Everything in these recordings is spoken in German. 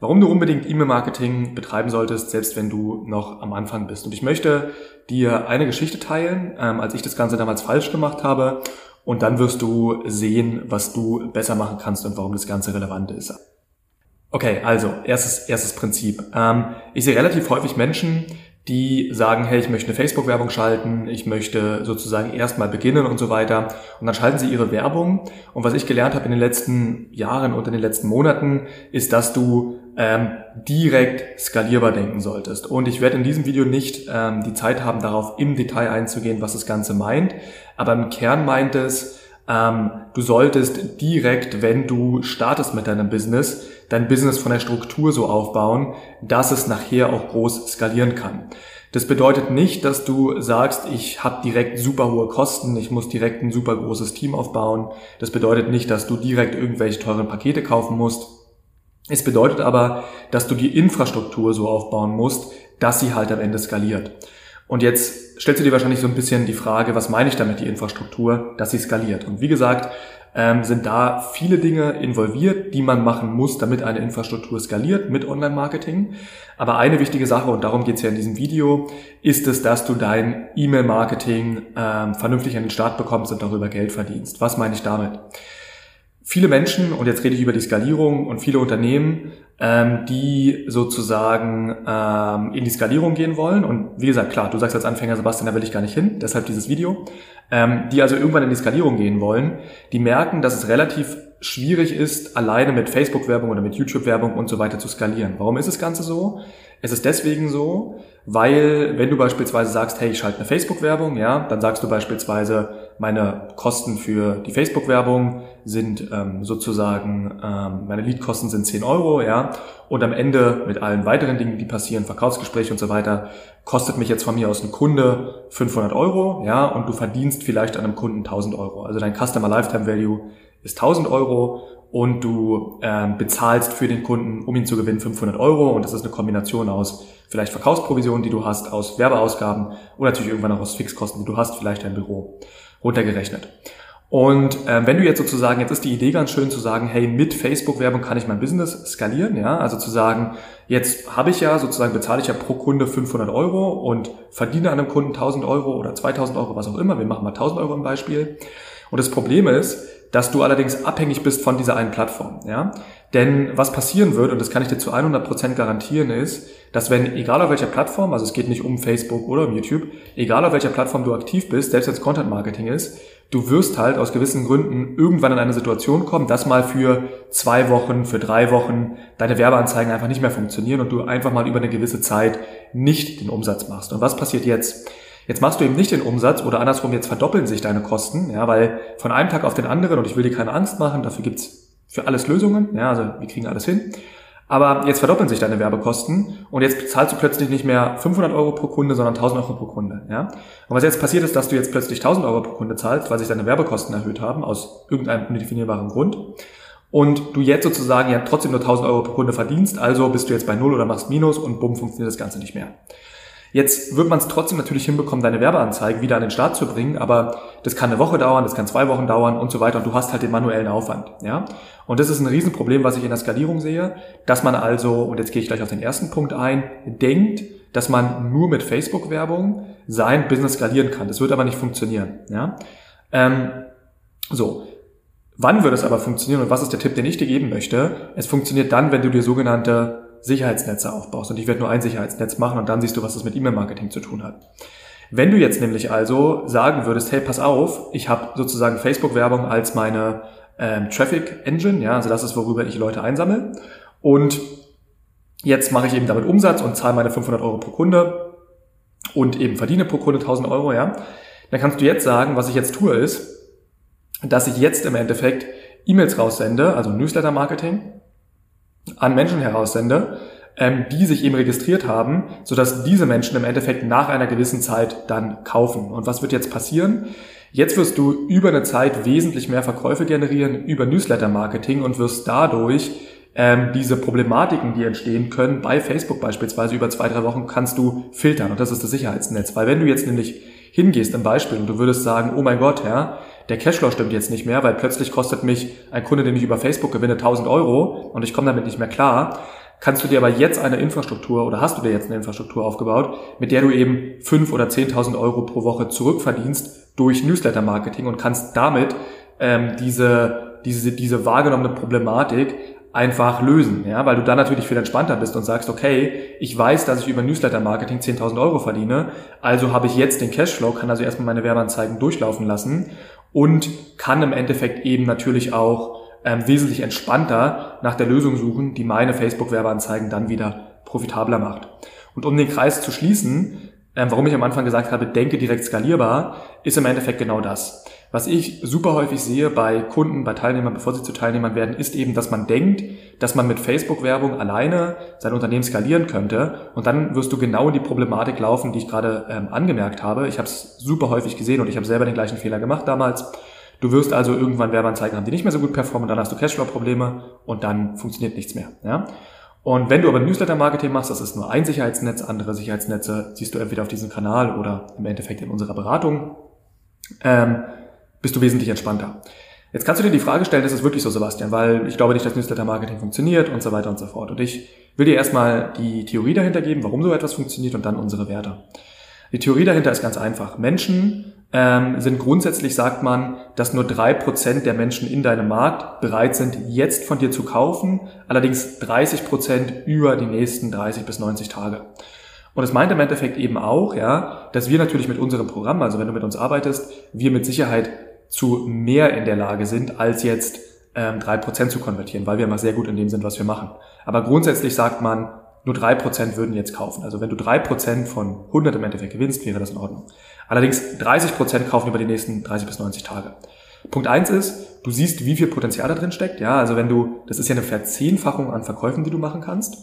warum du unbedingt E-Mail-Marketing betreiben solltest, selbst wenn du noch am Anfang bist. Und ich möchte dir eine Geschichte teilen, ähm, als ich das Ganze damals falsch gemacht habe. Und dann wirst du sehen, was du besser machen kannst und warum das Ganze relevant ist. Okay, also erstes, erstes Prinzip. Ähm, ich sehe relativ häufig Menschen, die sagen, hey, ich möchte eine Facebook-Werbung schalten, ich möchte sozusagen erstmal beginnen und so weiter. Und dann schalten sie ihre Werbung. Und was ich gelernt habe in den letzten Jahren und in den letzten Monaten, ist, dass du ähm, direkt skalierbar denken solltest. Und ich werde in diesem Video nicht ähm, die Zeit haben, darauf im Detail einzugehen, was das Ganze meint. Aber im Kern meint es, ähm, du solltest direkt, wenn du startest mit deinem Business, dein Business von der Struktur so aufbauen, dass es nachher auch groß skalieren kann. Das bedeutet nicht, dass du sagst, ich habe direkt super hohe Kosten, ich muss direkt ein super großes Team aufbauen. Das bedeutet nicht, dass du direkt irgendwelche teuren Pakete kaufen musst. Es bedeutet aber, dass du die Infrastruktur so aufbauen musst, dass sie halt am Ende skaliert. Und jetzt stellst du dir wahrscheinlich so ein bisschen die Frage, was meine ich damit, die Infrastruktur, dass sie skaliert? Und wie gesagt, ähm, sind da viele Dinge involviert, die man machen muss, damit eine Infrastruktur skaliert mit Online-Marketing. Aber eine wichtige Sache, und darum geht es ja in diesem Video, ist es, dass du dein E-Mail-Marketing ähm, vernünftig an den Start bekommst und darüber Geld verdienst. Was meine ich damit? Viele Menschen, und jetzt rede ich über die Skalierung und viele Unternehmen, ähm, die sozusagen ähm, in die Skalierung gehen wollen. Und wie gesagt, klar, du sagst als Anfänger, Sebastian, da will ich gar nicht hin, deshalb dieses Video. Ähm, die also irgendwann in die Skalierung gehen wollen, die merken, dass es relativ schwierig ist, alleine mit Facebook-Werbung oder mit YouTube-Werbung und so weiter zu skalieren. Warum ist das Ganze so? Es ist deswegen so, weil wenn du beispielsweise sagst, hey, ich schalte eine Facebook-Werbung, ja, dann sagst du beispielsweise, meine Kosten für die Facebook-Werbung sind ähm, sozusagen, ähm, meine Leadkosten sind 10 Euro, ja, und am Ende mit allen weiteren Dingen, die passieren, Verkaufsgespräche und so weiter, kostet mich jetzt von mir aus ein Kunde 500 Euro, ja, und du verdienst vielleicht an einem Kunden 1000 Euro. Also dein Customer Lifetime Value ist 1000 Euro und du ähm, bezahlst für den Kunden, um ihn zu gewinnen, 500 Euro und das ist eine Kombination aus vielleicht Verkaufsprovisionen, die du hast, aus Werbeausgaben oder natürlich irgendwann auch aus Fixkosten, die du hast, vielleicht dein Büro runtergerechnet. Und äh, wenn du jetzt sozusagen, jetzt ist die Idee ganz schön zu sagen, hey, mit Facebook-Werbung kann ich mein Business skalieren, ja, also zu sagen, jetzt habe ich ja sozusagen, bezahle ich ja pro Kunde 500 Euro und verdiene an einem Kunden 1000 Euro oder 2000 Euro, was auch immer, wir machen mal 1000 Euro im Beispiel. Und das Problem ist, dass du allerdings abhängig bist von dieser einen Plattform. Ja? Denn was passieren wird, und das kann ich dir zu 100% garantieren, ist, dass wenn, egal auf welcher Plattform, also es geht nicht um Facebook oder um YouTube, egal auf welcher Plattform du aktiv bist, selbst wenn es Content Marketing ist, du wirst halt aus gewissen Gründen irgendwann in eine Situation kommen, dass mal für zwei Wochen, für drei Wochen deine Werbeanzeigen einfach nicht mehr funktionieren und du einfach mal über eine gewisse Zeit nicht den Umsatz machst. Und was passiert jetzt? Jetzt machst du eben nicht den Umsatz oder andersrum, jetzt verdoppeln sich deine Kosten, ja, weil von einem Tag auf den anderen, und ich will dir keine Angst machen, dafür gibt's für alles Lösungen, ja, also wir kriegen alles hin. Aber jetzt verdoppeln sich deine Werbekosten und jetzt zahlst du plötzlich nicht mehr 500 Euro pro Kunde, sondern 1000 Euro pro Kunde. Ja? Und was jetzt passiert ist, dass du jetzt plötzlich 1000 Euro pro Kunde zahlst, weil sich deine Werbekosten erhöht haben, aus irgendeinem undefinierbaren Grund. Und du jetzt sozusagen ja trotzdem nur 1000 Euro pro Kunde verdienst, also bist du jetzt bei Null oder machst Minus und bumm, funktioniert das Ganze nicht mehr. Jetzt wird man es trotzdem natürlich hinbekommen, deine Werbeanzeigen wieder an den Start zu bringen, aber das kann eine Woche dauern, das kann zwei Wochen dauern und so weiter und du hast halt den manuellen Aufwand, ja. Und das ist ein Riesenproblem, was ich in der Skalierung sehe, dass man also, und jetzt gehe ich gleich auf den ersten Punkt ein, denkt, dass man nur mit Facebook-Werbung sein Business skalieren kann. Das wird aber nicht funktionieren, ja. Ähm, so. Wann wird es aber funktionieren und was ist der Tipp, den ich dir geben möchte? Es funktioniert dann, wenn du dir sogenannte Sicherheitsnetze aufbaust. Und ich werde nur ein Sicherheitsnetz machen und dann siehst du, was das mit E-Mail-Marketing zu tun hat. Wenn du jetzt nämlich also sagen würdest, hey, pass auf, ich habe sozusagen Facebook-Werbung als meine ähm, Traffic Engine, ja, also das ist, worüber ich Leute einsammle. Und jetzt mache ich eben damit Umsatz und zahle meine 500 Euro pro Kunde und eben verdiene pro Kunde 1000 Euro, ja. Dann kannst du jetzt sagen, was ich jetzt tue ist, dass ich jetzt im Endeffekt E-Mails raussende, also Newsletter-Marketing, an Menschen heraussende, ähm, die sich eben registriert haben, sodass diese Menschen im Endeffekt nach einer gewissen Zeit dann kaufen. Und was wird jetzt passieren? Jetzt wirst du über eine Zeit wesentlich mehr Verkäufe generieren über Newsletter-Marketing und wirst dadurch ähm, diese Problematiken, die entstehen können, bei Facebook beispielsweise über zwei, drei Wochen kannst du filtern. Und das ist das Sicherheitsnetz. Weil wenn du jetzt nämlich hingehst im Beispiel und du würdest sagen, oh mein Gott, ja, der Cashflow stimmt jetzt nicht mehr, weil plötzlich kostet mich ein Kunde, den ich über Facebook gewinne, 1000 Euro und ich komme damit nicht mehr klar, kannst du dir aber jetzt eine Infrastruktur oder hast du dir jetzt eine Infrastruktur aufgebaut, mit der du eben fünf oder 10.000 Euro pro Woche zurückverdienst durch Newsletter-Marketing und kannst damit ähm, diese, diese, diese wahrgenommene Problematik einfach lösen, ja, weil du dann natürlich viel entspannter bist und sagst, okay, ich weiß, dass ich über Newsletter-Marketing 10.000 Euro verdiene, also habe ich jetzt den Cashflow, kann also erstmal meine Werbeanzeigen durchlaufen lassen und kann im Endeffekt eben natürlich auch ähm, wesentlich entspannter nach der Lösung suchen, die meine Facebook-Werbeanzeigen dann wieder profitabler macht. Und um den Kreis zu schließen, ähm, warum ich am Anfang gesagt habe, denke direkt skalierbar, ist im Endeffekt genau das. Was ich super häufig sehe bei Kunden, bei Teilnehmern, bevor sie zu Teilnehmern werden, ist eben, dass man denkt, dass man mit Facebook-Werbung alleine sein Unternehmen skalieren könnte. Und dann wirst du genau in die Problematik laufen, die ich gerade ähm, angemerkt habe. Ich habe es super häufig gesehen und ich habe selber den gleichen Fehler gemacht damals. Du wirst also irgendwann Werbeanzeigen haben, die nicht mehr so gut performen, dann hast du Cashflow-Probleme und dann funktioniert nichts mehr. Ja? Und wenn du aber Newsletter-Marketing machst, das ist nur ein Sicherheitsnetz, andere Sicherheitsnetze siehst du entweder auf diesem Kanal oder im Endeffekt in unserer Beratung. Ähm, bist du wesentlich entspannter. Jetzt kannst du dir die Frage stellen, ist es wirklich so, Sebastian, weil ich glaube nicht, dass Newsletter-Marketing funktioniert und so weiter und so fort. Und ich will dir erstmal die Theorie dahinter geben, warum so etwas funktioniert und dann unsere Werte. Die Theorie dahinter ist ganz einfach. Menschen ähm, sind grundsätzlich, sagt man, dass nur drei Prozent der Menschen in deinem Markt bereit sind, jetzt von dir zu kaufen, allerdings 30 Prozent über die nächsten 30 bis 90 Tage. Und es meint im Endeffekt eben auch, ja, dass wir natürlich mit unserem Programm, also wenn du mit uns arbeitest, wir mit Sicherheit zu mehr in der Lage sind, als jetzt ähm, 3% zu konvertieren, weil wir immer sehr gut in dem sind, was wir machen. Aber grundsätzlich sagt man, nur 3% würden jetzt kaufen. Also wenn du 3% von 100 im Endeffekt gewinnst, wäre das in Ordnung. Allerdings 30% kaufen über die nächsten 30 bis 90 Tage. Punkt eins ist, du siehst, wie viel Potenzial da drin steckt. Ja, also wenn du, das ist ja eine Verzehnfachung an Verkäufen, die du machen kannst.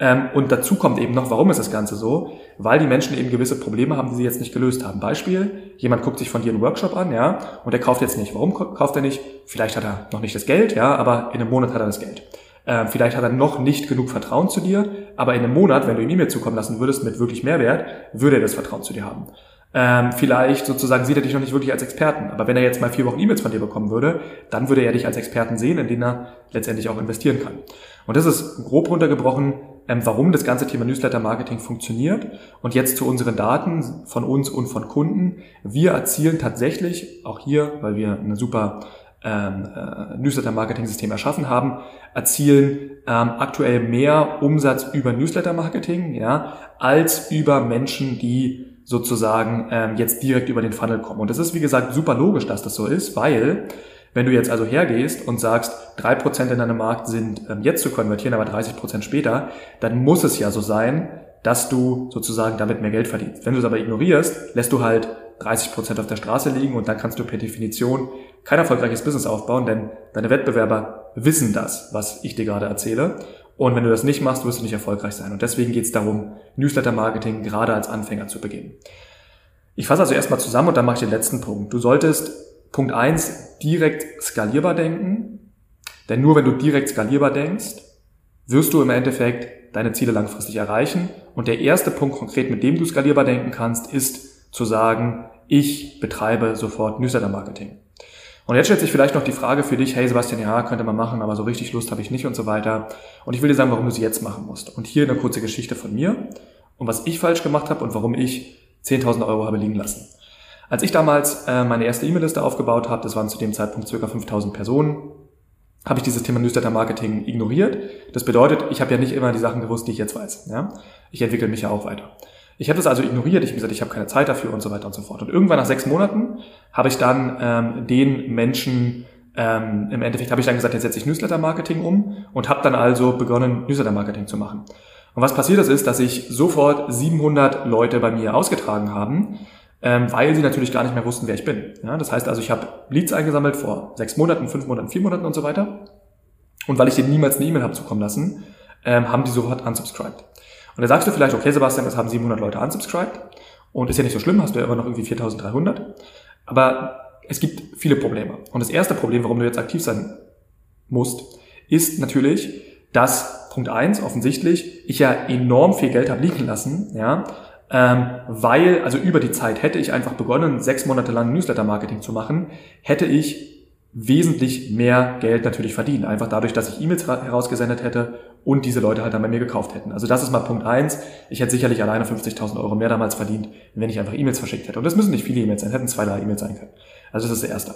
Ähm, und dazu kommt eben noch, warum ist das Ganze so? Weil die Menschen eben gewisse Probleme haben, die sie jetzt nicht gelöst haben. Beispiel, jemand guckt sich von dir einen Workshop an, ja, und der kauft jetzt nicht. Warum kauft er nicht? Vielleicht hat er noch nicht das Geld, ja, aber in einem Monat hat er das Geld. Ähm, vielleicht hat er noch nicht genug Vertrauen zu dir, aber in einem Monat, wenn du ihm E-Mail zukommen lassen würdest mit wirklich Mehrwert, würde er das Vertrauen zu dir haben. Ähm, vielleicht sozusagen sieht er dich noch nicht wirklich als Experten, aber wenn er jetzt mal vier Wochen E-Mails von dir bekommen würde, dann würde er dich als Experten sehen, in den er letztendlich auch investieren kann. Und das ist grob runtergebrochen ähm, warum das ganze Thema Newsletter-Marketing funktioniert. Und jetzt zu unseren Daten von uns und von Kunden. Wir erzielen tatsächlich, auch hier, weil wir eine super ähm, äh, Newsletter-Marketing-System erschaffen haben, erzielen ähm, aktuell mehr Umsatz über Newsletter-Marketing, ja, als über Menschen, die sozusagen ähm, jetzt direkt über den Funnel kommen. Und das ist, wie gesagt, super logisch, dass das so ist, weil wenn du jetzt also hergehst und sagst, drei Prozent in deinem Markt sind ähm, jetzt zu konvertieren, aber 30 Prozent später, dann muss es ja so sein, dass du sozusagen damit mehr Geld verdienst. Wenn du es aber ignorierst, lässt du halt 30 Prozent auf der Straße liegen und dann kannst du per Definition kein erfolgreiches Business aufbauen, denn deine Wettbewerber wissen das, was ich dir gerade erzähle. Und wenn du das nicht machst, wirst du nicht erfolgreich sein. Und deswegen geht es darum, Newsletter-Marketing gerade als Anfänger zu beginnen. Ich fasse also erstmal zusammen und dann mache ich den letzten Punkt. Du solltest Punkt eins direkt skalierbar denken. Denn nur wenn du direkt skalierbar denkst, wirst du im Endeffekt deine Ziele langfristig erreichen. Und der erste Punkt konkret, mit dem du skalierbar denken kannst, ist zu sagen, ich betreibe sofort Newsletter-Marketing. Und jetzt stellt sich vielleicht noch die Frage für dich, hey Sebastian, ja, könnte man machen, aber so richtig Lust habe ich nicht und so weiter. Und ich will dir sagen, warum du sie jetzt machen musst. Und hier eine kurze Geschichte von mir und was ich falsch gemacht habe und warum ich 10.000 Euro habe liegen lassen. Als ich damals äh, meine erste E-Mail-Liste aufgebaut habe, das waren zu dem Zeitpunkt circa 5000 Personen, habe ich dieses Thema Newsletter-Marketing ignoriert. Das bedeutet, ich habe ja nicht immer die Sachen gewusst, die ich jetzt weiß. Ja? Ich entwickle mich ja auch weiter. Ich habe das also ignoriert. Ich habe gesagt, ich habe keine Zeit dafür und so weiter und so fort. Und irgendwann nach sechs Monaten habe ich dann ähm, den Menschen ähm, im Endeffekt habe ich dann gesagt, jetzt setze ich Newsletter-Marketing um und habe dann also begonnen, Newsletter-Marketing zu machen. Und was passiert ist, dass sich sofort 700 Leute bei mir ausgetragen haben ähm, weil sie natürlich gar nicht mehr wussten, wer ich bin. Ja, das heißt also, ich habe Leads eingesammelt vor sechs Monaten, fünf Monaten, vier Monaten und so weiter. Und weil ich denen niemals eine E-Mail habe zukommen lassen, ähm, haben die sofort unsubscribed. Und da sagst du vielleicht, okay Sebastian, das haben 700 Leute unsubscribed und ist ja nicht so schlimm, hast du ja immer noch irgendwie 4300. Aber es gibt viele Probleme. Und das erste Problem, warum du jetzt aktiv sein musst, ist natürlich, dass Punkt eins offensichtlich ich ja enorm viel Geld habe liegen lassen, ja, ähm, weil, also über die Zeit hätte ich einfach begonnen, sechs Monate lang Newsletter-Marketing zu machen, hätte ich wesentlich mehr Geld natürlich verdienen. Einfach dadurch, dass ich E-Mails herausgesendet hätte und diese Leute halt dann bei mir gekauft hätten. Also das ist mal Punkt eins. Ich hätte sicherlich alleine 50.000 Euro mehr damals verdient, wenn ich einfach E-Mails verschickt hätte. Und das müssen nicht viele E-Mails sein, hätten zwei, drei E-Mails sein können. Also das ist das Erste.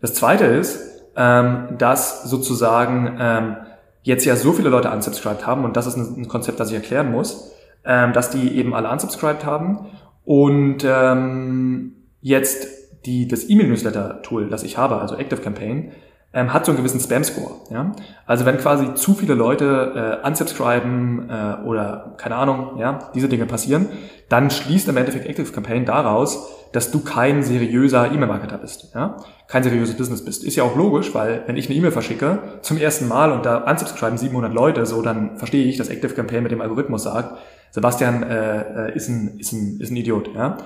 Das Zweite ist, ähm, dass sozusagen ähm, jetzt ja so viele Leute unsubscribed haben, und das ist ein, Konzept, das ich erklären muss, ähm, dass die eben alle unsubscribed haben und ähm, jetzt die, das E-Mail-Newsletter-Tool, das ich habe, also Active Campaign, ähm, hat so einen gewissen Spam-Score. Ja? Also wenn quasi zu viele Leute äh, unsubscriben äh, oder keine Ahnung, ja, diese Dinge passieren, dann schließt im Endeffekt Active Campaign daraus, dass du kein seriöser E-Mail-Marketer bist, ja? kein seriöses Business bist. Ist ja auch logisch, weil wenn ich eine E-Mail verschicke zum ersten Mal und da unsubscriben 700 Leute, so dann verstehe ich, dass Active Campaign mit dem Algorithmus sagt, Sebastian äh, äh ist, ein, ist, ein, ist ein Idiot. Ja?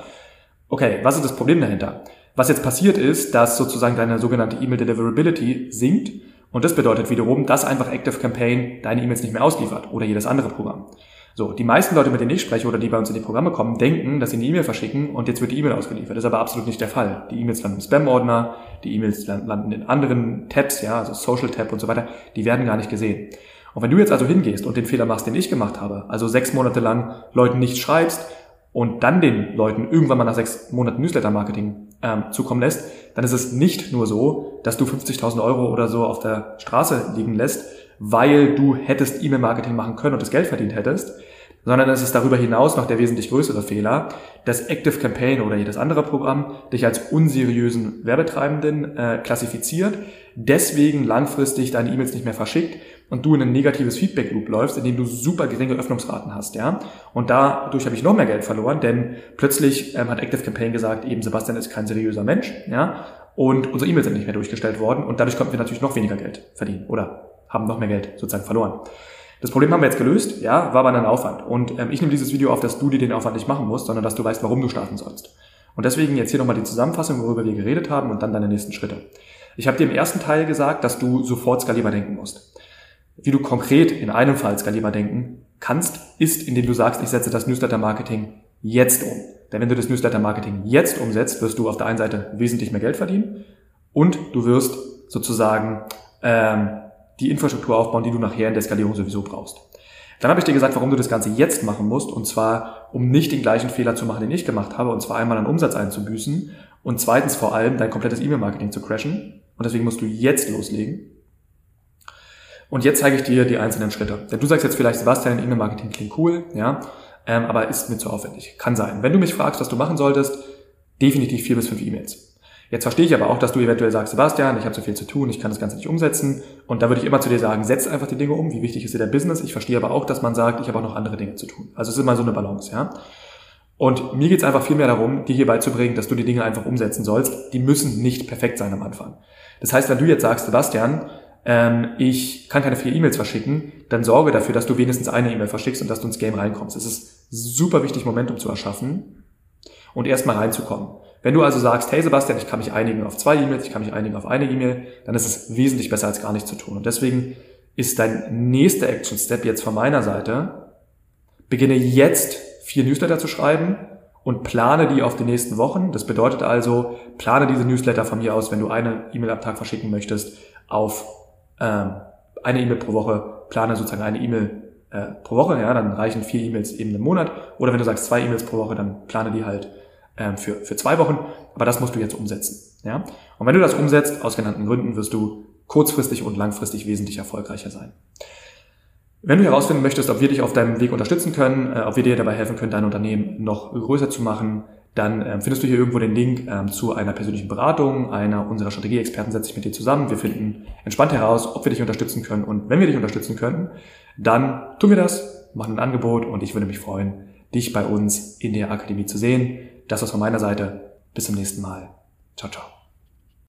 Okay, was ist das Problem dahinter? Was jetzt passiert ist, dass sozusagen deine sogenannte E-Mail Deliverability sinkt und das bedeutet wiederum, dass einfach Active Campaign deine E-Mails nicht mehr ausliefert oder jedes andere Programm. So, die meisten Leute, mit denen ich spreche oder die bei uns in die Programme kommen, denken, dass sie eine E-Mail verschicken und jetzt wird die E-Mail ausgeliefert. Das ist aber absolut nicht der Fall. Die E-Mails landen im Spam-Ordner, die E-Mails landen in anderen Tabs, ja, also Social Tab und so weiter, die werden gar nicht gesehen. Und wenn du jetzt also hingehst und den Fehler machst, den ich gemacht habe, also sechs Monate lang Leuten nicht schreibst und dann den Leuten irgendwann mal nach sechs Monaten Newsletter-Marketing ähm, zukommen lässt, dann ist es nicht nur so, dass du 50.000 Euro oder so auf der Straße liegen lässt, weil du hättest E-Mail-Marketing machen können und das Geld verdient hättest, sondern es ist darüber hinaus noch der wesentlich größere Fehler, dass Active Campaign oder jedes andere Programm dich als unseriösen Werbetreibenden äh, klassifiziert, deswegen langfristig deine E-Mails nicht mehr verschickt und du in ein negatives Feedback Loop läufst, in dem du super geringe Öffnungsraten hast, ja. Und dadurch habe ich noch mehr Geld verloren, denn plötzlich ähm, hat Active Campaign gesagt, eben Sebastian ist kein seriöser Mensch, ja. Und unsere E-Mails sind nicht mehr durchgestellt worden und dadurch konnten wir natürlich noch weniger Geld verdienen oder haben noch mehr Geld sozusagen verloren. Das Problem haben wir jetzt gelöst, ja, war aber ein Aufwand. Und ähm, ich nehme dieses Video auf, dass du dir den Aufwand nicht machen musst, sondern dass du weißt, warum du starten sollst. Und deswegen jetzt hier nochmal die Zusammenfassung, worüber wir geredet haben und dann deine nächsten Schritte. Ich habe dir im ersten Teil gesagt, dass du sofort skalierbar denken musst. Wie du konkret in einem Fall skalierbar denken kannst, ist, indem du sagst, ich setze das Newsletter-Marketing jetzt um. Denn wenn du das Newsletter-Marketing jetzt umsetzt, wirst du auf der einen Seite wesentlich mehr Geld verdienen und du wirst sozusagen ähm, die Infrastruktur aufbauen, die du nachher in der Skalierung sowieso brauchst. Dann habe ich dir gesagt, warum du das Ganze jetzt machen musst, und zwar, um nicht den gleichen Fehler zu machen, den ich gemacht habe, und zwar einmal an Umsatz einzubüßen und zweitens vor allem dein komplettes E-Mail-Marketing zu crashen. Und deswegen musst du jetzt loslegen. Und jetzt zeige ich dir die einzelnen Schritte. Denn du sagst jetzt vielleicht, Sebastian, E-Mail-Marketing klingt cool, ja, ähm, aber ist mir zu aufwendig. Kann sein. Wenn du mich fragst, was du machen solltest, definitiv vier bis fünf E-Mails. Jetzt verstehe ich aber auch, dass du eventuell sagst, Sebastian, ich habe so viel zu tun, ich kann das Ganze nicht umsetzen. Und da würde ich immer zu dir sagen, setz einfach die Dinge um. Wie wichtig ist dir der Business? Ich verstehe aber auch, dass man sagt, ich habe auch noch andere Dinge zu tun. Also es ist immer so eine Balance, ja. Und mir geht es einfach viel mehr darum, dir hier beizubringen, dass du die Dinge einfach umsetzen sollst. Die müssen nicht perfekt sein am Anfang. Das heißt, wenn du jetzt sagst, Sebastian, ähm, ich kann keine vier E-Mails verschicken, dann sorge dafür, dass du wenigstens eine E-Mail verschickst und dass du ins Game reinkommst. Es ist super wichtig, Momentum zu erschaffen und erstmal reinzukommen. Wenn du also sagst, hey Sebastian, ich kann mich einigen auf zwei E-Mails, ich kann mich einigen auf eine E-Mail, dann ist es wesentlich besser als gar nichts zu tun. Und deswegen ist dein nächster Action Step jetzt von meiner Seite, beginne jetzt vier Newsletter zu schreiben und plane die auf die nächsten Wochen. Das bedeutet also, plane diese Newsletter von mir aus, wenn du eine E-Mail am Tag verschicken möchtest, auf ähm, eine E-Mail pro Woche, plane sozusagen eine E-Mail äh, pro Woche, ja, dann reichen vier E-Mails eben im Monat. Oder wenn du sagst zwei E-Mails pro Woche, dann plane die halt ähm, für, für zwei Wochen. Aber das musst du jetzt umsetzen. Ja? Und wenn du das umsetzt, aus genannten Gründen, wirst du kurzfristig und langfristig wesentlich erfolgreicher sein. Wenn du herausfinden möchtest, ob wir dich auf deinem Weg unterstützen können, äh, ob wir dir dabei helfen können, dein Unternehmen noch größer zu machen, dann äh, findest du hier irgendwo den Link äh, zu einer persönlichen Beratung. Einer unserer Strategieexperten setzt sich mit dir zusammen. Wir finden entspannt heraus, ob wir dich unterstützen können. Und wenn wir dich unterstützen können, dann tun wir das, machen ein Angebot und ich würde mich freuen, dich bei uns in der Akademie zu sehen. Das war's von meiner Seite. Bis zum nächsten Mal. Ciao, ciao.